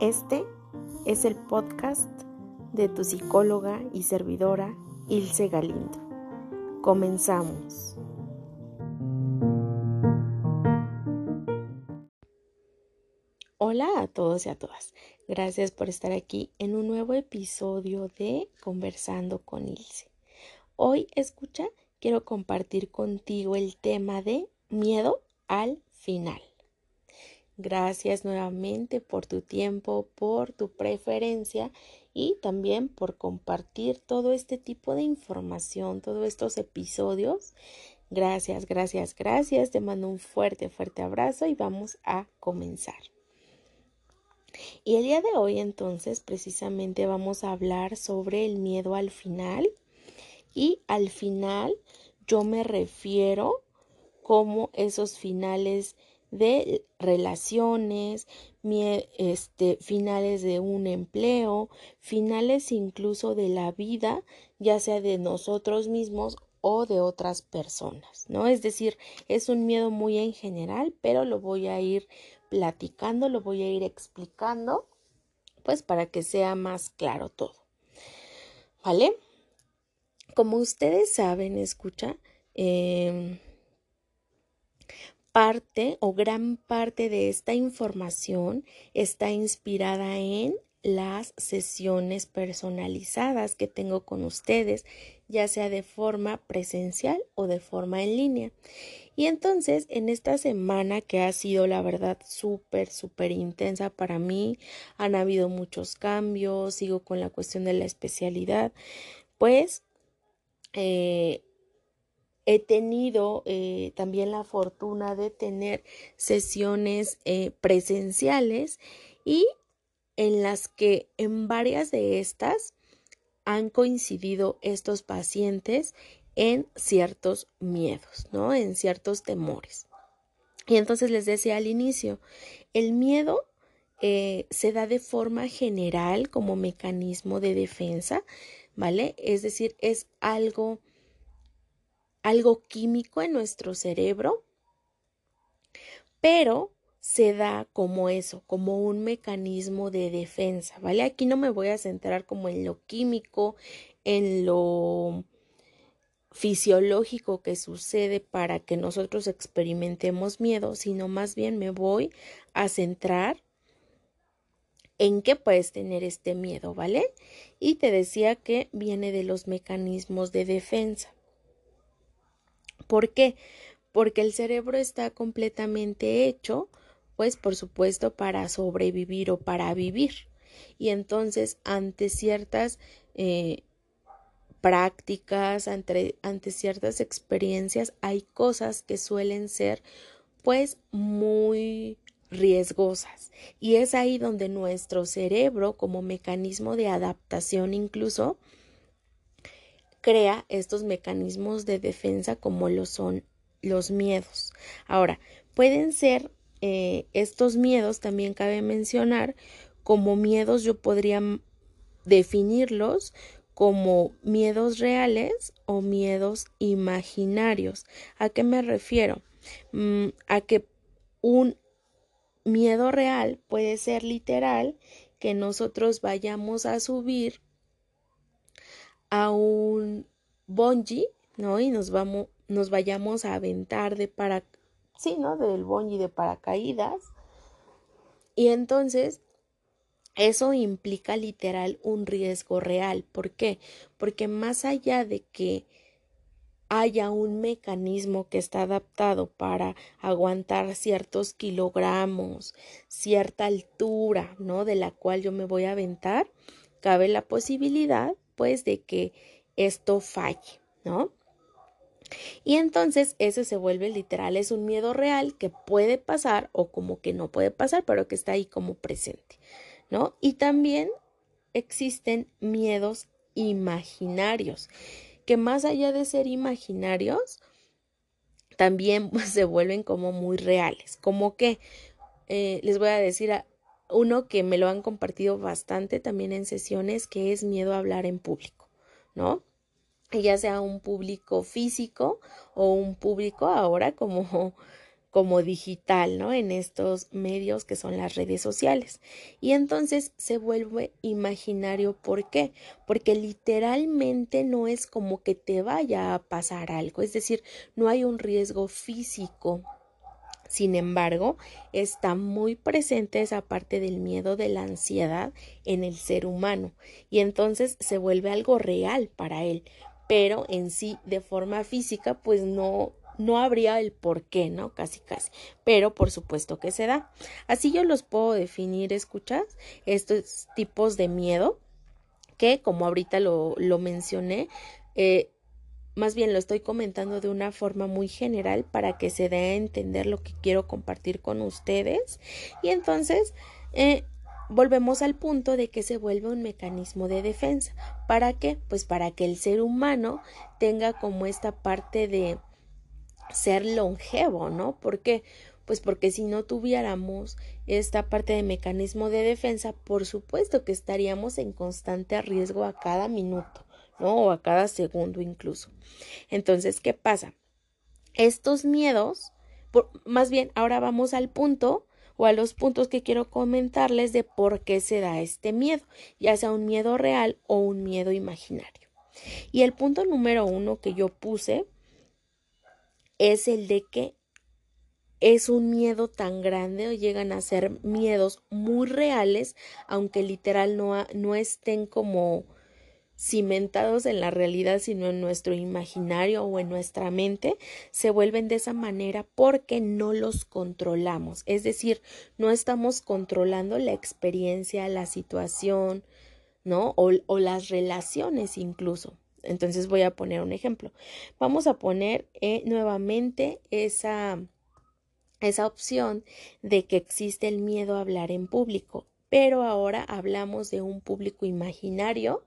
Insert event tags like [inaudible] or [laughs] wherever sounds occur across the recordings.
Este es el podcast de tu psicóloga y servidora Ilse Galindo. Comenzamos. Hola a todos y a todas. Gracias por estar aquí en un nuevo episodio de Conversando con Ilse. Hoy, escucha, quiero compartir contigo el tema de miedo al final. Gracias nuevamente por tu tiempo, por tu preferencia y también por compartir todo este tipo de información, todos estos episodios. Gracias, gracias, gracias. Te mando un fuerte, fuerte abrazo y vamos a comenzar. Y el día de hoy entonces precisamente vamos a hablar sobre el miedo al final y al final yo me refiero como esos finales de relaciones, este, finales de un empleo, finales incluso de la vida, ya sea de nosotros mismos o de otras personas, ¿no? Es decir, es un miedo muy en general, pero lo voy a ir platicando, lo voy a ir explicando, pues para que sea más claro todo. ¿Vale? Como ustedes saben, escucha, eh, parte o gran parte de esta información está inspirada en las sesiones personalizadas que tengo con ustedes, ya sea de forma presencial o de forma en línea. Y entonces, en esta semana que ha sido la verdad súper, súper intensa para mí, han habido muchos cambios, sigo con la cuestión de la especialidad, pues eh, he tenido eh, también la fortuna de tener sesiones eh, presenciales y en las que en varias de estas han coincidido estos pacientes en ciertos miedos, ¿no? En ciertos temores. Y entonces les decía al inicio, el miedo eh, se da de forma general como mecanismo de defensa, ¿vale? Es decir, es algo algo químico en nuestro cerebro, pero se da como eso, como un mecanismo de defensa, ¿vale? Aquí no me voy a centrar como en lo químico, en lo fisiológico que sucede para que nosotros experimentemos miedo, sino más bien me voy a centrar en qué puedes tener este miedo, ¿vale? Y te decía que viene de los mecanismos de defensa. ¿Por qué? Porque el cerebro está completamente hecho, pues por supuesto, para sobrevivir o para vivir. Y entonces, ante ciertas eh, prácticas, ante, ante ciertas experiencias, hay cosas que suelen ser, pues, muy riesgosas. Y es ahí donde nuestro cerebro, como mecanismo de adaptación incluso, crea estos mecanismos de defensa como lo son los miedos. Ahora, pueden ser eh, estos miedos, también cabe mencionar, como miedos yo podría definirlos como miedos reales o miedos imaginarios. ¿A qué me refiero? Mm, a que un miedo real puede ser literal, que nosotros vayamos a subir a un bungee, ¿no? Y nos vamos, nos vayamos a aventar de para, sí, ¿no? Del bungee de paracaídas. Y entonces, eso implica literal un riesgo real. ¿Por qué? Porque más allá de que haya un mecanismo que está adaptado para aguantar ciertos kilogramos, cierta altura, ¿no? De la cual yo me voy a aventar, cabe la posibilidad pues de que esto falle, ¿no? Y entonces ese se vuelve literal, es un miedo real que puede pasar o como que no puede pasar, pero que está ahí como presente, ¿no? Y también existen miedos imaginarios, que más allá de ser imaginarios, también [laughs] se vuelven como muy reales, como que eh, les voy a decir a, uno que me lo han compartido bastante también en sesiones, que es miedo a hablar en público, ¿no? Ya sea un público físico o un público ahora como [laughs] como digital, ¿no? En estos medios que son las redes sociales. Y entonces se vuelve imaginario. ¿Por qué? Porque literalmente no es como que te vaya a pasar algo, es decir, no hay un riesgo físico. Sin embargo, está muy presente esa parte del miedo, de la ansiedad en el ser humano y entonces se vuelve algo real para él, pero en sí de forma física pues no no habría el por qué, ¿no? Casi, casi. Pero por supuesto que se da. Así yo los puedo definir, ¿escuchas? Estos tipos de miedo que, como ahorita lo, lo mencioné, eh, más bien lo estoy comentando de una forma muy general para que se dé a entender lo que quiero compartir con ustedes. Y entonces, eh, volvemos al punto de que se vuelve un mecanismo de defensa. ¿Para qué? Pues para que el ser humano tenga como esta parte de ser longevo, ¿no? ¿Por qué? Pues porque si no tuviéramos esta parte de mecanismo de defensa, por supuesto que estaríamos en constante riesgo a cada minuto, O a cada segundo incluso. Entonces, ¿qué pasa? Estos miedos, más bien, ahora vamos al punto o a los puntos que quiero comentarles de por qué se da este miedo, ya sea un miedo real o un miedo imaginario. Y el punto número uno que yo puse es el de que es un miedo tan grande o llegan a ser miedos muy reales, aunque literal no, no estén como cimentados en la realidad, sino en nuestro imaginario o en nuestra mente, se vuelven de esa manera porque no los controlamos. Es decir, no estamos controlando la experiencia, la situación, ¿no? O, las relaciones incluso. Entonces voy a poner un ejemplo. Vamos a poner eh, nuevamente esa, esa opción de que existe el miedo a hablar en público, pero ahora hablamos de un público imaginario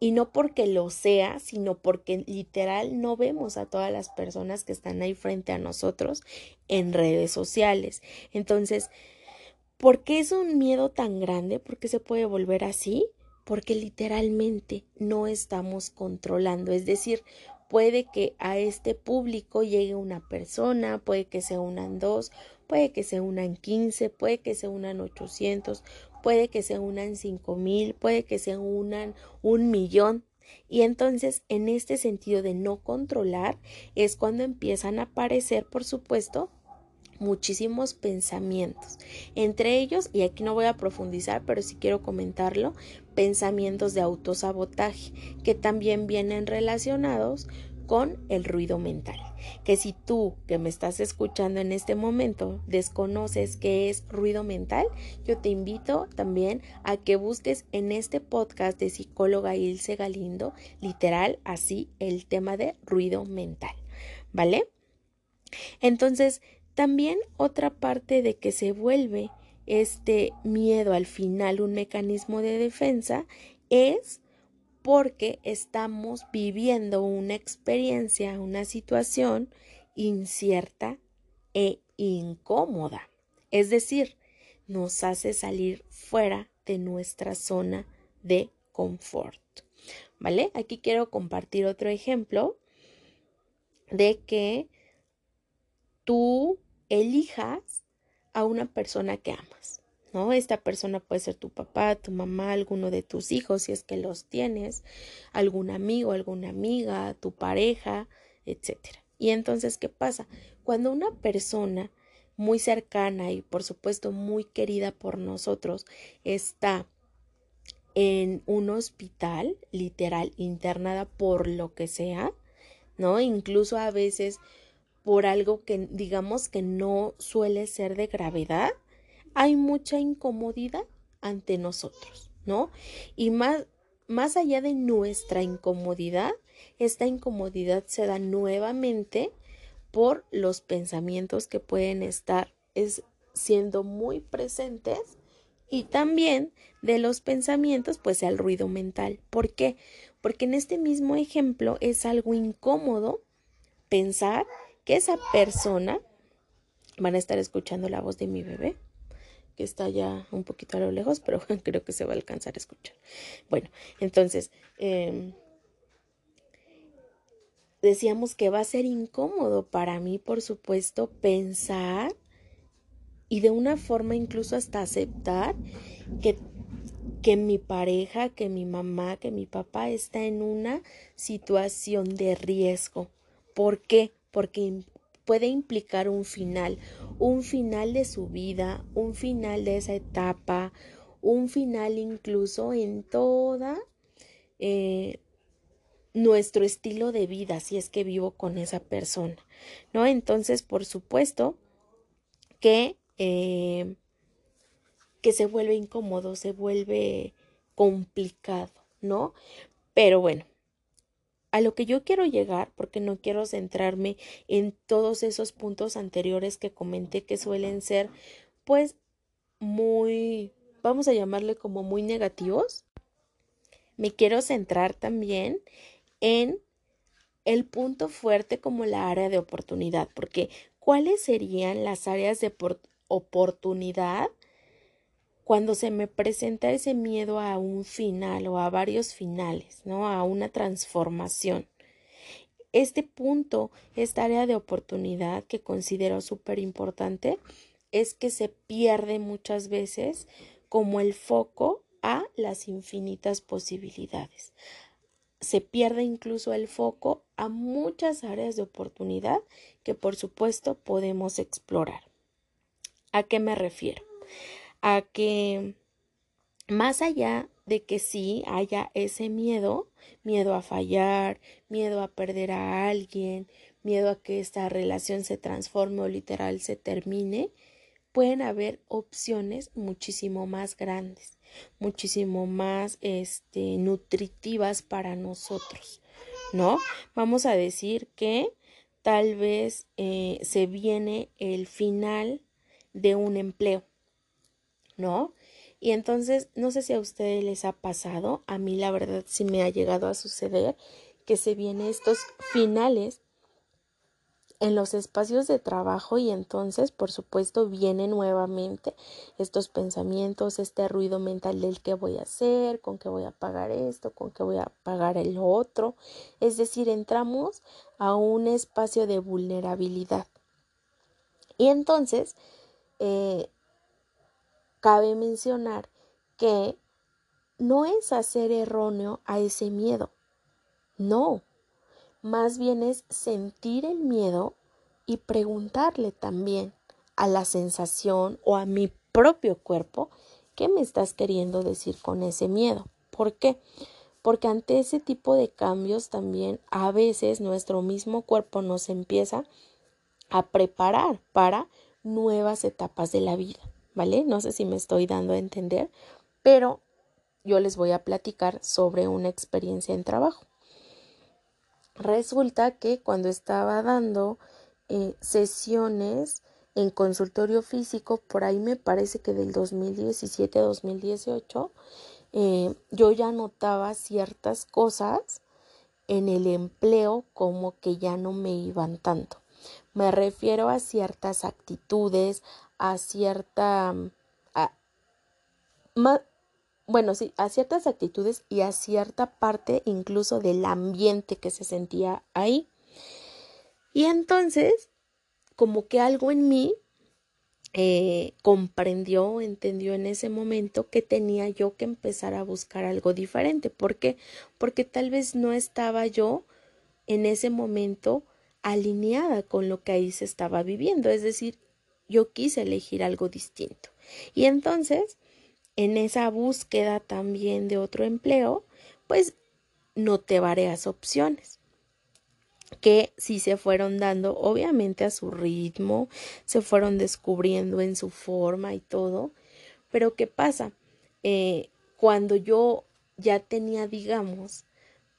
y no porque lo sea, sino porque literal no vemos a todas las personas que están ahí frente a nosotros en redes sociales. Entonces, ¿por qué es un miedo tan grande? ¿Por qué se puede volver así? porque literalmente no estamos controlando. Es decir, puede que a este público llegue una persona, puede que se unan dos, puede que se unan quince, puede que se unan ochocientos, puede que se unan cinco mil, puede que se unan un millón. Y entonces, en este sentido de no controlar, es cuando empiezan a aparecer, por supuesto, muchísimos pensamientos. Entre ellos, y aquí no voy a profundizar, pero sí quiero comentarlo, pensamientos de autosabotaje, que también vienen relacionados con el ruido mental. Que si tú que me estás escuchando en este momento desconoces qué es ruido mental, yo te invito también a que busques en este podcast de psicóloga Ilse Galindo, literal así, el tema de ruido mental. ¿Vale? Entonces, también otra parte de que se vuelve este miedo al final un mecanismo de defensa es porque estamos viviendo una experiencia, una situación incierta e incómoda. Es decir, nos hace salir fuera de nuestra zona de confort. ¿Vale? Aquí quiero compartir otro ejemplo de que tú elijas a una persona que amas, ¿no? Esta persona puede ser tu papá, tu mamá, alguno de tus hijos, si es que los tienes, algún amigo, alguna amiga, tu pareja, etcétera. Y entonces, ¿qué pasa? Cuando una persona muy cercana y por supuesto muy querida por nosotros está en un hospital, literal, internada por lo que sea, ¿no? Incluso a veces por algo que digamos que no suele ser de gravedad, hay mucha incomodidad ante nosotros, ¿no? Y más, más allá de nuestra incomodidad, esta incomodidad se da nuevamente por los pensamientos que pueden estar es, siendo muy presentes y también de los pensamientos, pues el ruido mental. ¿Por qué? Porque en este mismo ejemplo es algo incómodo pensar que esa persona van a estar escuchando la voz de mi bebé que está ya un poquito a lo lejos, pero [laughs] creo que se va a alcanzar a escuchar. Bueno, entonces, em, decíamos que va a ser incómodo para mí, por supuesto, pensar y de una forma incluso hasta aceptar que, que mi pareja, que mi mamá, que mi papá está en una situación de riesgo. ¿Por qué? Porque puede implicar un final, un final de su vida, un final de esa etapa, un final incluso en toda eh, nuestro estilo de vida, si es que vivo con esa persona, ¿no? Entonces, por supuesto que, eh, que se vuelve incómodo, se vuelve complicado, ¿no? Pero bueno, a lo que yo quiero llegar, porque no quiero centrarme en todos esos puntos anteriores que comenté que suelen ser, pues, muy, vamos a llamarle como muy negativos, me quiero centrar también en el punto fuerte como la área de oportunidad, porque ¿cuáles serían las áreas de oportunidad cuando se me presenta ese miedo a un final o a varios finales, ¿no? A una transformación. Este punto, esta área de oportunidad que considero súper importante, es que se pierde muchas veces como el foco a las infinitas posibilidades. Se pierde incluso el foco a muchas áreas de oportunidad que por supuesto podemos explorar. ¿A qué me refiero? A que más allá de que sí haya ese miedo, miedo a fallar, miedo a perder a alguien, miedo a que esta relación se transforme o literal se termine, pueden haber opciones muchísimo más grandes, muchísimo más este, nutritivas para nosotros, ¿no? Vamos a decir que tal vez eh, se viene el final de un empleo ¿no? Y entonces, no sé si a ustedes les ha pasado, a mí la verdad sí me ha llegado a suceder que se vienen estos finales en los espacios de trabajo y entonces, por supuesto, vienen nuevamente estos pensamientos, este ruido mental del qué voy a hacer, con qué voy a pagar esto, con qué voy a pagar el otro. Es decir, entramos a un espacio de vulnerabilidad. Y entonces, eh, Cabe mencionar que no es hacer erróneo a ese miedo, no, más bien es sentir el miedo y preguntarle también a la sensación o a mi propio cuerpo qué me estás queriendo decir con ese miedo. ¿Por qué? Porque ante ese tipo de cambios también a veces nuestro mismo cuerpo nos empieza a preparar para nuevas etapas de la vida. ¿Vale? No sé si me estoy dando a entender, pero yo les voy a platicar sobre una experiencia en trabajo. Resulta que cuando estaba dando eh, sesiones en consultorio físico, por ahí me parece que del 2017-2018, eh, yo ya notaba ciertas cosas en el empleo como que ya no me iban tanto. Me refiero a ciertas actitudes, a cierta, bueno, sí, a ciertas actitudes y a cierta parte incluso del ambiente que se sentía ahí. Y entonces, como que algo en mí eh, comprendió, entendió en ese momento que tenía yo que empezar a buscar algo diferente. ¿Por qué? Porque tal vez no estaba yo en ese momento alineada con lo que ahí se estaba viviendo. Es decir, yo quise elegir algo distinto. Y entonces, en esa búsqueda también de otro empleo, pues noté varias opciones que sí se fueron dando obviamente a su ritmo, se fueron descubriendo en su forma y todo, pero ¿qué pasa? Eh, cuando yo ya tenía, digamos,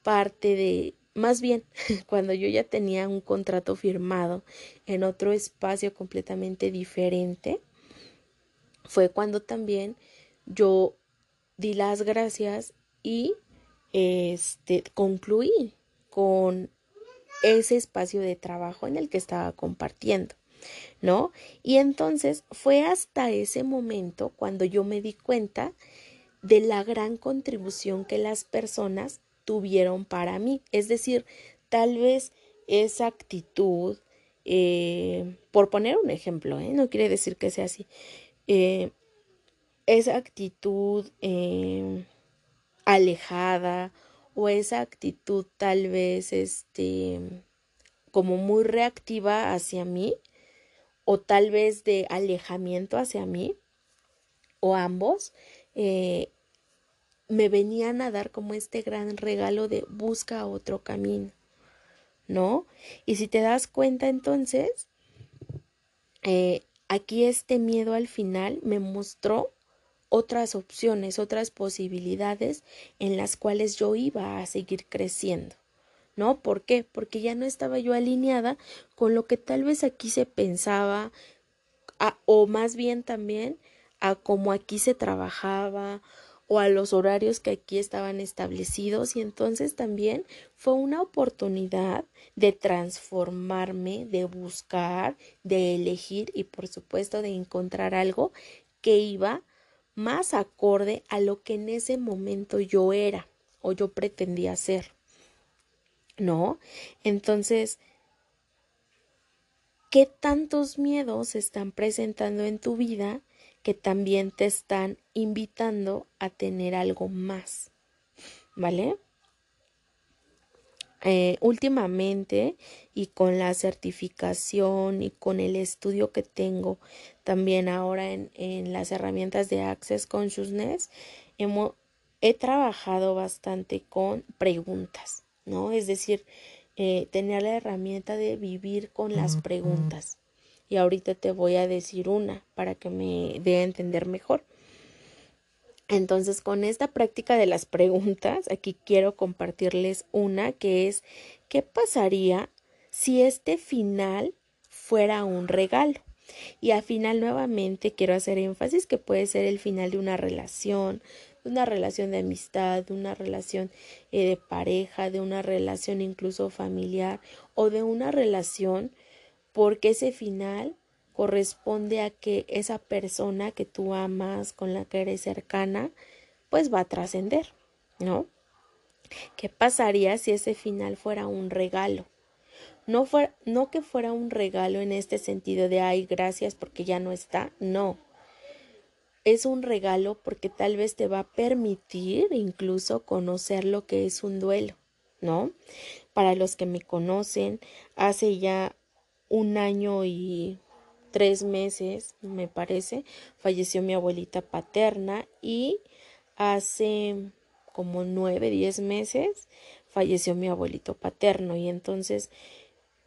parte de, más bien, [laughs] cuando yo ya tenía un contrato firmado en otro espacio completamente diferente, fue cuando también yo di las gracias y este concluí con ese espacio de trabajo en el que estaba compartiendo, ¿no? Y entonces fue hasta ese momento cuando yo me di cuenta de la gran contribución que las personas tuvieron para mí. Es decir, tal vez esa actitud, eh, por poner un ejemplo, ¿eh? no quiere decir que sea así, eh, esa actitud alejada o esa actitud tal vez este como muy reactiva hacia mí o tal vez de alejamiento hacia mí o ambos me venían a dar como este gran regalo de busca otro camino, ¿no? Y si te das cuenta entonces, eh, aquí este miedo al final me mostró otras opciones, otras posibilidades en las cuales yo iba a seguir creciendo. ¿No? ¿Por qué? Porque ya no estaba yo alineada con lo que tal vez aquí se pensaba, o más bien también a cómo aquí se trabajaba o a los horarios que aquí estaban establecidos y entonces también fue una oportunidad de transformarme, de buscar, de elegir y por supuesto de encontrar algo que iba más acorde a lo que en ese momento yo era o yo pretendía ser. ¿No? Entonces, ¿qué tantos miedos están presentando en tu vida que también te están invitando a tener algo más? ¿Vale? Eh, últimamente y con la certificación y con el estudio que tengo también ahora en, en las herramientas de Access Consciousness, hemos, he trabajado bastante con preguntas, ¿no? Es decir, eh, tener la herramienta de vivir con las preguntas. Y ahorita te voy a decir una para que me dé a entender mejor. Entonces, con esta práctica de las preguntas, aquí quiero compartirles una que es, ¿qué pasaría si este final fuera un regalo? Y al final nuevamente quiero hacer énfasis que puede ser el final de una relación, de una relación de amistad, de una relación eh, de pareja, de una relación incluso familiar o de una relación porque ese final corresponde a que esa persona que tú amas, con la que eres cercana, pues va a trascender, ¿no? ¿Qué pasaría si ese final fuera un regalo? No, no que fuera un regalo en este sentido de, ay, gracias porque ya no está, no. Es un regalo porque tal vez te va a permitir incluso conocer lo que es un duelo, ¿no? Para los que me conocen, hace ya un año y tres meses, me parece, falleció mi abuelita paterna y hace como nueve, diez meses falleció mi abuelito paterno. Y entonces,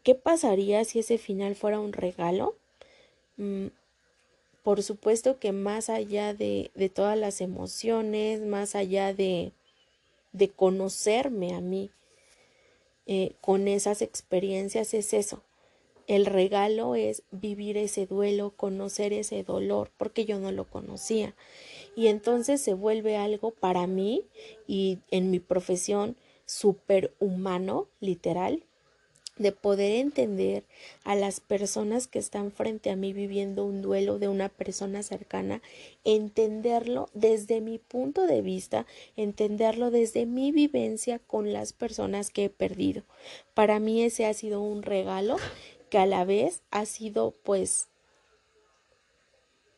¿qué pasaría si ese final fuera un regalo? Mm, por supuesto que más allá de, de todas las emociones, más allá de, de conocerme a mí eh, con esas experiencias, es eso, el regalo es vivir ese duelo, conocer ese dolor, porque yo no lo conocía. Y entonces se vuelve algo para mí y en mi profesión superhumano, literal, de poder entender a las personas que están frente a mí viviendo un duelo de una persona cercana, entenderlo desde mi punto de vista, entenderlo desde mi vivencia con las personas que he perdido. Para mí ese ha sido un regalo que a la vez ha sido pues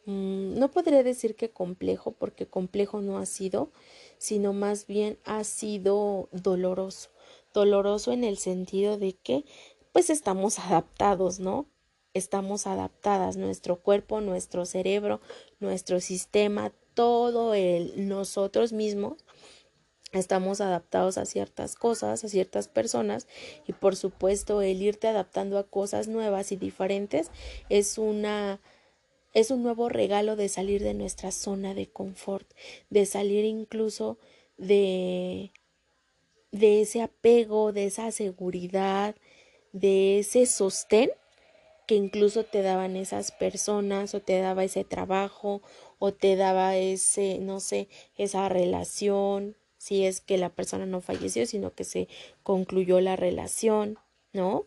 mm, no podría decir que complejo porque complejo no ha sido sino más bien ha sido doloroso. Doloroso en el sentido de que pues estamos [laughs] adaptados no estamos adaptadas nuestro cuerpo nuestro cerebro nuestro sistema todo el nosotros mismos estamos adaptados a ciertas cosas, a ciertas personas y por supuesto el irte adaptando a cosas nuevas y diferentes es una es un nuevo regalo de salir de nuestra zona de confort, de salir incluso de de ese apego, de esa seguridad, de ese sostén que incluso te daban esas personas o te daba ese trabajo o te daba ese, no sé, esa relación, si es que la persona no falleció, sino que se concluyó la relación, ¿no?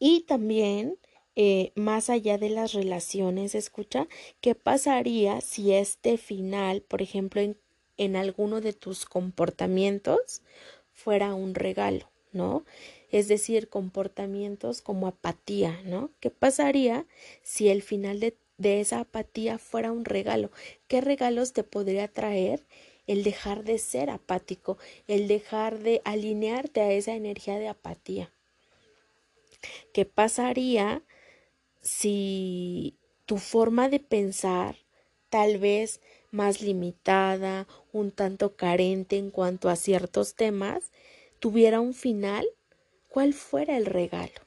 Y también, eh, más allá de las relaciones, escucha, ¿qué pasaría si este final, por ejemplo, en, en alguno de tus comportamientos fuera un regalo, ¿no? es decir, comportamientos como apatía, ¿no? ¿Qué pasaría si el final de, de esa apatía fuera un regalo? ¿Qué regalos te podría traer el dejar de ser apático, el dejar de alinearte a esa energía de apatía? ¿Qué pasaría si tu forma de pensar tal vez más limitada, un tanto carente en cuanto a ciertos temas, tuviera un final, ¿cuál fuera el regalo?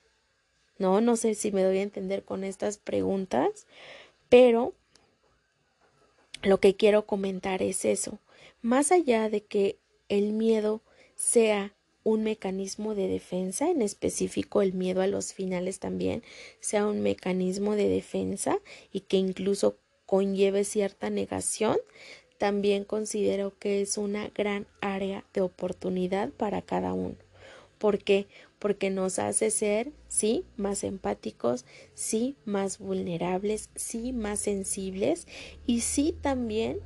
No, no sé si me doy a entender con estas preguntas, pero lo que quiero comentar es eso. Más allá de que el miedo sea un mecanismo de defensa, en específico el miedo a los finales también sea un mecanismo de defensa y que incluso conlleve cierta negación, también considero que es una gran área de oportunidad para cada uno. ¿Por qué? Porque nos hace ser, sí, más empáticos, sí, más vulnerables, sí, más sensibles y sí también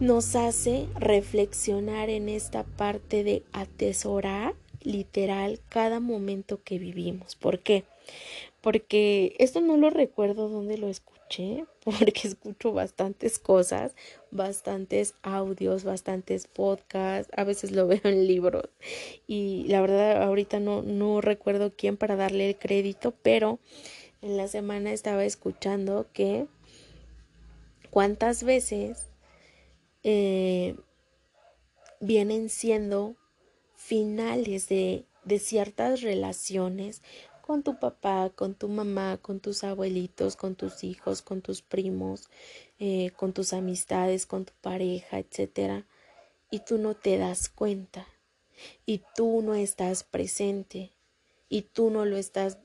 nos hace reflexionar en esta parte de atesorar literal cada momento que vivimos. ¿Por qué? Porque esto no lo recuerdo dónde lo escuché, [laughs] porque escucho bastantes cosas, bastantes audios, bastantes podcasts, a veces lo [laughs] veo en libros. Y la verdad ahorita no, no recuerdo quién para darle el crédito, pero en la semana estaba escuchando que cuántas veces eh, vienen siendo finales de, de ciertas relaciones con tu papá, con tu mamá, con tus abuelitos, con tus hijos, con tus primos, eh, con tus amistades, con tu pareja, etcétera, y tú no te das cuenta, y tú no estás presente, y tú no lo estás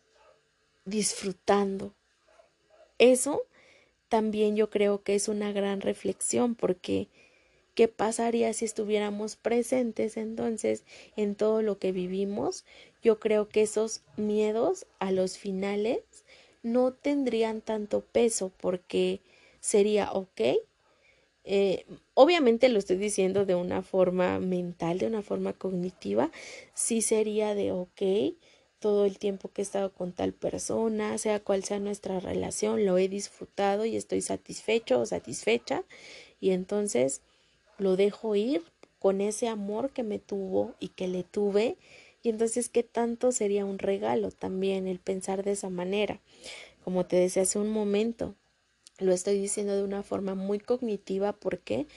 disfrutando. Eso también yo creo que es una gran reflexión porque ¿Qué pasaría si estuviéramos presentes entonces en todo lo que vivimos? Yo creo que esos miedos a los finales no tendrían tanto peso porque sería, ok, eh, obviamente lo estoy diciendo de una forma mental, de una forma cognitiva, sí sería de, ok, todo el tiempo que he estado con tal persona, sea cual sea nuestra relación, lo he disfrutado y estoy satisfecho o satisfecha y entonces lo dejo ir con ese amor que me tuvo y que le tuve y entonces qué tanto sería un regalo también el pensar de esa manera como te decía hace un momento lo estoy diciendo de una forma muy cognitiva ¿por qué?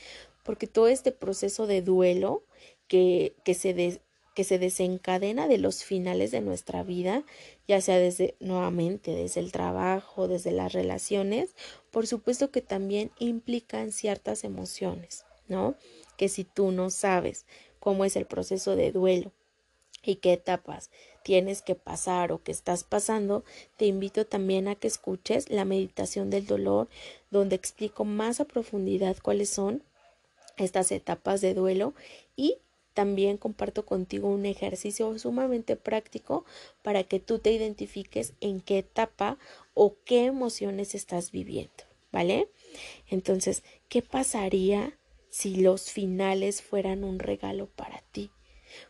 porque todo este proceso de duelo que, que se que se desencadena de los finales de nuestra vida, ya sea desde nuevamente desde el trabajo, desde las relaciones, por supuesto que también implican ciertas emociones. ¿no? Que si tú no sabes cómo es el proceso de duelo y qué etapas tienes que pasar o que estás pasando, te invito también a que escuches la meditación del dolor, donde explico más a profundidad cuáles son estas etapas de duelo y también comparto contigo un ejercicio sumamente práctico para que tú te identifiques en qué etapa o qué emociones estás viviendo, ¿vale? Entonces, ¿qué pasaría si los finales fueran un regalo para ti,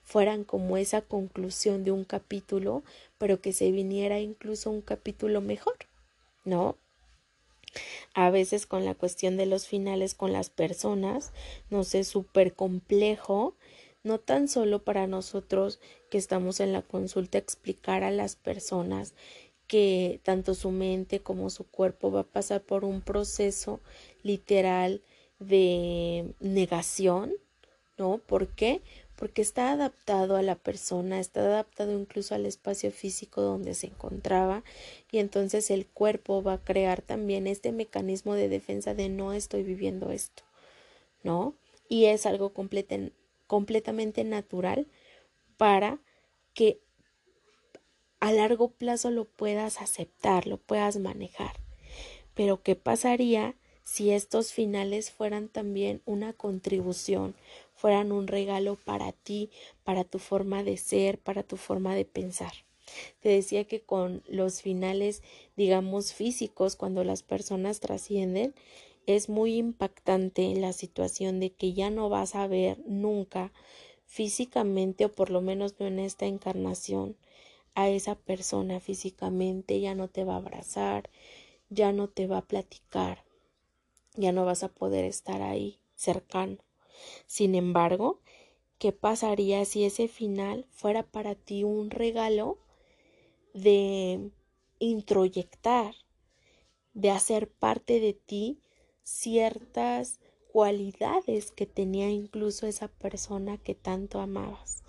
fueran como esa conclusión de un capítulo, pero que se viniera incluso un capítulo mejor, ¿no? A veces con la cuestión de los finales con las personas, no sé, súper complejo, no tan solo para nosotros que estamos en la consulta explicar a las personas que tanto su mente como su cuerpo va a pasar por un proceso literal de negación, ¿no? ¿Por qué? Porque está adaptado a la persona, está adaptado incluso al espacio físico donde se encontraba y entonces el cuerpo va a crear también este mecanismo de defensa de no estoy viviendo esto, ¿no? Y es algo completamente natural para que a largo plazo lo puedas aceptar, lo puedas manejar. Pero ¿qué pasaría si estos finales fueran también una contribución, fueran un regalo para ti, para tu forma de ser, para tu forma de pensar. Te decía que con los finales, digamos, físicos, cuando las personas trascienden, es muy impactante la situación de que ya no vas a ver nunca físicamente o por lo menos no en esta encarnación a esa persona físicamente, ya no te va a abrazar, ya no te va a platicar, ya no vas a poder estar ahí cercano. Sin embargo, ¿qué pasaría si ese final fuera para ti un regalo de introyectar, de hacer parte de ti ciertas cualidades que tenía incluso esa persona que tanto amabas,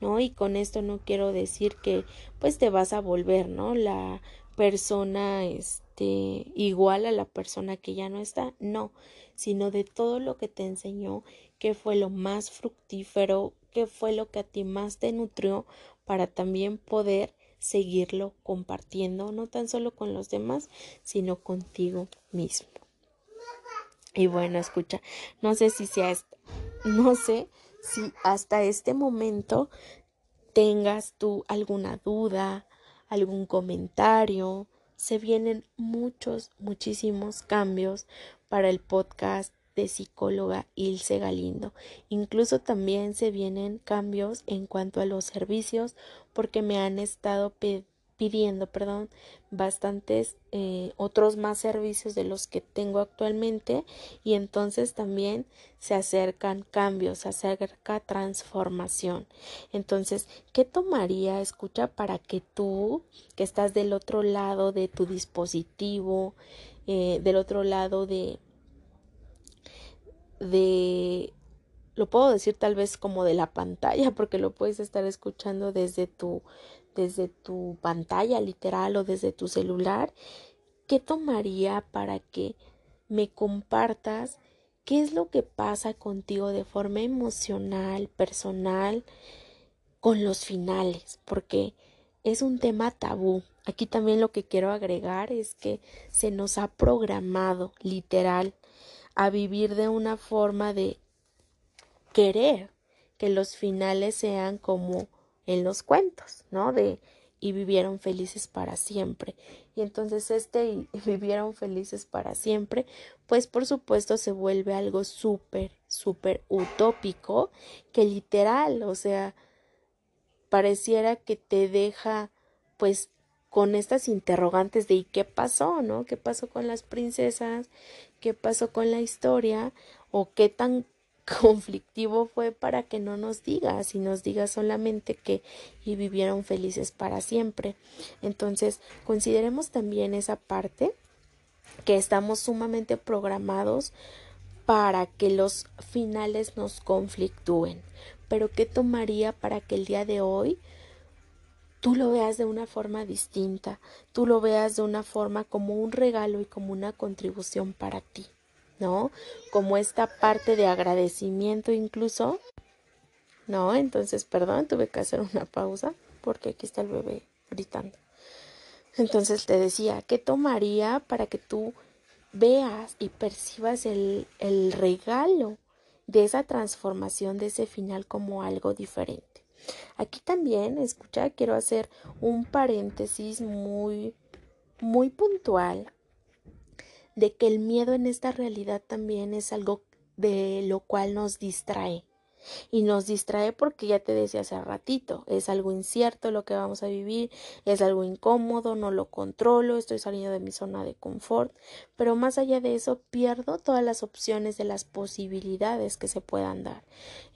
¿no? Y con esto no quiero decir que pues te vas a volver, ¿no? La persona este igual a la persona que ya no está, no, sino de todo lo que te enseñó, que fue lo más fructífero, que fue lo que a ti más te nutrió para también poder seguirlo compartiendo, no tan solo con los demás, sino contigo mismo. Y bueno, escucha, no sé si sea no sé si hasta este momento tengas tú alguna duda, algún comentario. Se vienen muchos, muchísimos cambios para el podcast de psicóloga Ilse Galindo. Incluso también se vienen cambios en cuanto a los servicios porque me han estado pidiendo, perdón, bastantes eh, otros más servicios de los que tengo actualmente y entonces también se acercan cambios, se acerca transformación. Entonces, ¿qué tomaría, escucha, para que tú, que estás del otro lado de tu dispositivo, eh, del otro lado de de lo puedo decir tal vez como de la pantalla [laughs] porque lo puedes estar escuchando desde tu desde tu pantalla literal o desde tu celular, ¿qué tomaría para que me compartas qué es lo que pasa contigo de forma emocional, personal, con los finales? Porque es un tema tabú. Aquí también lo que quiero agregar es que se nos ha programado literal a vivir de una forma de querer que los finales sean como en los cuentos, ¿no? De y vivieron felices para siempre. Y entonces este y vivieron felices para siempre, pues por supuesto se vuelve algo súper, súper utópico, que literal, o sea, pareciera que te deja pues con estas interrogantes de ¿y qué pasó? ¿no? ¿Qué pasó con las princesas? ¿Qué pasó con la historia? ¿O qué tan [laughs] conflictivo fue para que no nos diga, si nos diga solamente que y vivieron felices para siempre. Entonces, consideremos también esa parte que estamos sumamente programados para que los finales nos conflictúen. Pero ¿qué tomaría para que el día de hoy tú lo veas de una forma distinta, tú lo veas de una forma como un regalo y como una contribución para ti? ¿no? Como esta parte de agradecimiento incluso, ¿no? Entonces, perdón, tuve que hacer una pausa porque aquí está el bebé gritando. Entonces te decía, ¿qué tomaría para que tú veas y percibas el, el regalo de esa transformación, de ese final como algo diferente? Aquí también, escucha, quiero hacer un paréntesis muy, muy puntual de que el miedo en esta realidad también es algo de lo cual nos distrae. Y nos distrae porque ya te decía hace ratito, es algo incierto lo que vamos a vivir, es algo incómodo, no lo controlo, estoy saliendo de mi zona de confort, pero más allá de eso pierdo todas las opciones de las posibilidades que se puedan dar.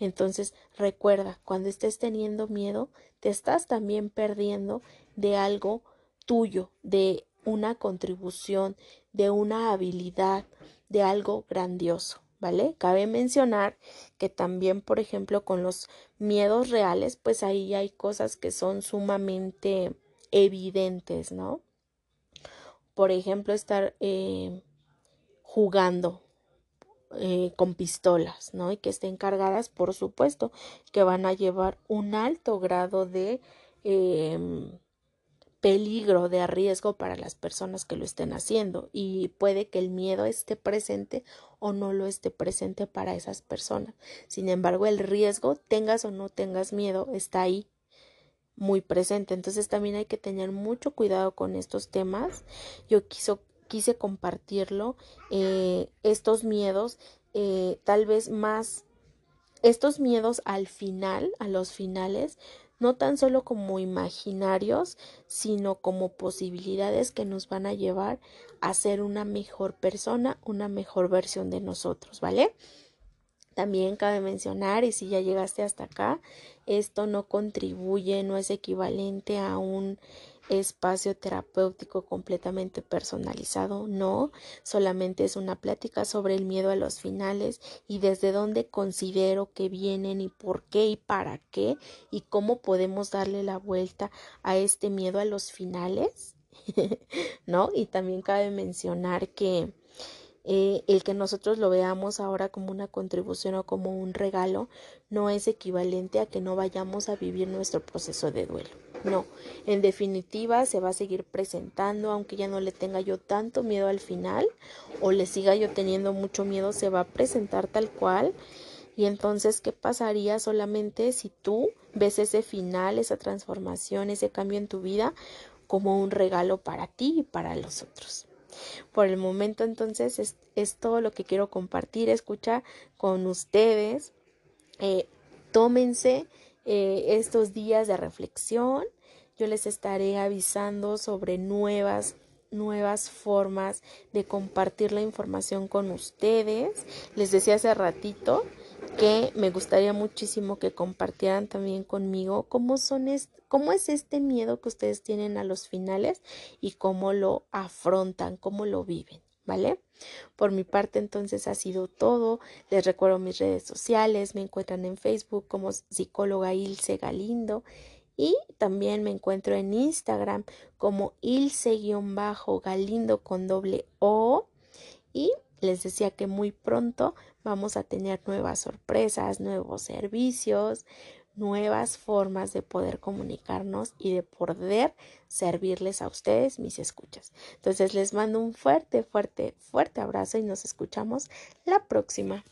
Entonces recuerda, cuando estés teniendo miedo, te estás también perdiendo de algo tuyo, de una contribución, de una habilidad, de algo grandioso. ¿Vale? Cabe mencionar que también, por ejemplo, con los miedos reales, pues ahí hay cosas que son sumamente evidentes, ¿no? Por ejemplo, estar eh, jugando eh, con pistolas, ¿no? Y que estén cargadas, por supuesto, que van a llevar un alto grado de em, peligro de riesgo para las personas que lo estén haciendo y puede que el miedo esté presente o no lo esté presente para esas personas. Sin embargo, el riesgo, tengas o no tengas miedo, está ahí muy presente. Entonces también hay que tener mucho cuidado con estos temas. Yo quiso, quise compartirlo, eh, estos miedos, eh, tal vez más estos miedos al final, a los finales, no tan solo como imaginarios, sino como posibilidades que nos van a llevar a ser una mejor persona, una mejor versión de nosotros, ¿vale? También cabe mencionar, y si ya llegaste hasta acá, esto no contribuye, no es equivalente a un espacio terapéutico completamente personalizado, no, solamente es una plática sobre el miedo a los finales y desde dónde considero que vienen y por qué y para qué y cómo podemos darle la vuelta a este miedo a los finales, [laughs] ¿no? Y también cabe mencionar que eh, el que nosotros lo veamos ahora como una contribución o como un regalo no es equivalente a que no vayamos a vivir nuestro proceso de duelo. No, en definitiva se va a seguir presentando, aunque ya no le tenga yo tanto miedo al final o le siga yo teniendo mucho miedo, se va a presentar tal cual. Y entonces, ¿qué pasaría solamente si tú ves ese final, esa transformación, ese cambio en tu vida como un regalo para ti y para los otros? Por el momento entonces es, todo lo que quiero compartir, escucha con ustedes. Eh, tómense eh, estos días de reflexión. Yo les estaré avisando sobre nuevas nuevas formas de compartir la información con ustedes. Les decía hace ratito que me gustaría muchísimo que compartieran también conmigo cómo son cómo es este miedo que ustedes tienen a los finales y cómo lo afrontan, cómo lo viven, ¿vale? Por mi parte entonces ha sido todo. Les recuerdo mis redes sociales, me encuentran en Facebook como psicóloga Ilse Galindo y también me encuentro en Instagram como Ilse-Galindo con doble O y les decía que muy pronto vamos a tener nuevas sorpresas, nuevos servicios, nuevas formas de poder comunicarnos y de poder servirles a ustedes, mis escuchas. Entonces les mando un fuerte, fuerte, fuerte abrazo y nos escuchamos la próxima.